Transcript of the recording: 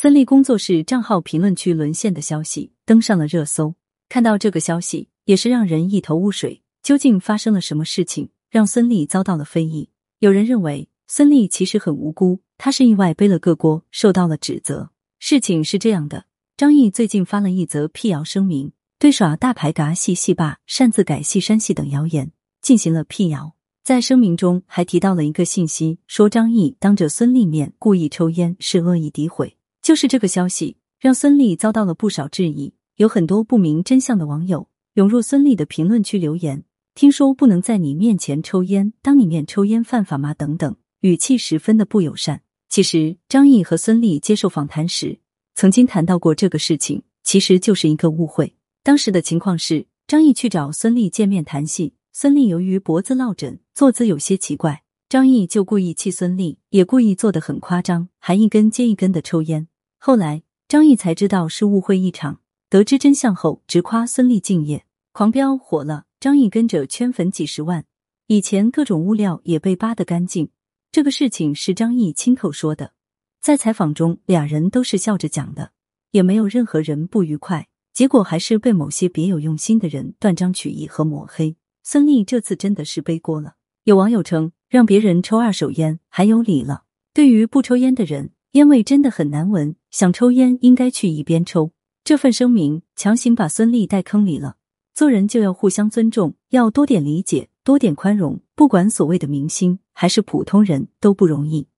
孙俪工作室账号评论区沦陷的消息登上了热搜。看到这个消息，也是让人一头雾水。究竟发生了什么事情，让孙俪遭到了非议？有人认为孙俪其实很无辜，她是意外背了个锅，受到了指责。事情是这样的，张译最近发了一则辟谣声明，对耍大牌嘎戏戏霸、擅自改戏删戏等谣言进行了辟谣。在声明中还提到了一个信息，说张译当着孙俪面故意抽烟是恶意诋毁。就是这个消息，让孙俪遭到了不少质疑，有很多不明真相的网友涌入孙俪的评论区留言。听说不能在你面前抽烟，当你面抽烟犯法吗？等等，语气十分的不友善。其实张译和孙俪接受访谈时，曾经谈到过这个事情，其实就是一个误会。当时的情况是，张译去找孙俪见面谈戏。孙俪由于脖子落枕，坐姿有些奇怪，张译就故意气孙俪，也故意做的很夸张，还一根接一根的抽烟。后来张译才知道是误会一场，得知真相后，直夸孙俪敬业，狂飙火了。张译跟着圈粉几十万，以前各种物料也被扒得干净。这个事情是张译亲口说的，在采访中俩人都是笑着讲的，也没有任何人不愉快。结果还是被某些别有用心的人断章取义和抹黑。孙俪这次真的是背锅了。有网友称，让别人抽二手烟还有理了。对于不抽烟的人，烟味真的很难闻，想抽烟应该去一边抽。这份声明强行把孙俪带坑里了。做人就要互相尊重，要多点理解，多点宽容。不管所谓的明星还是普通人，都不容易。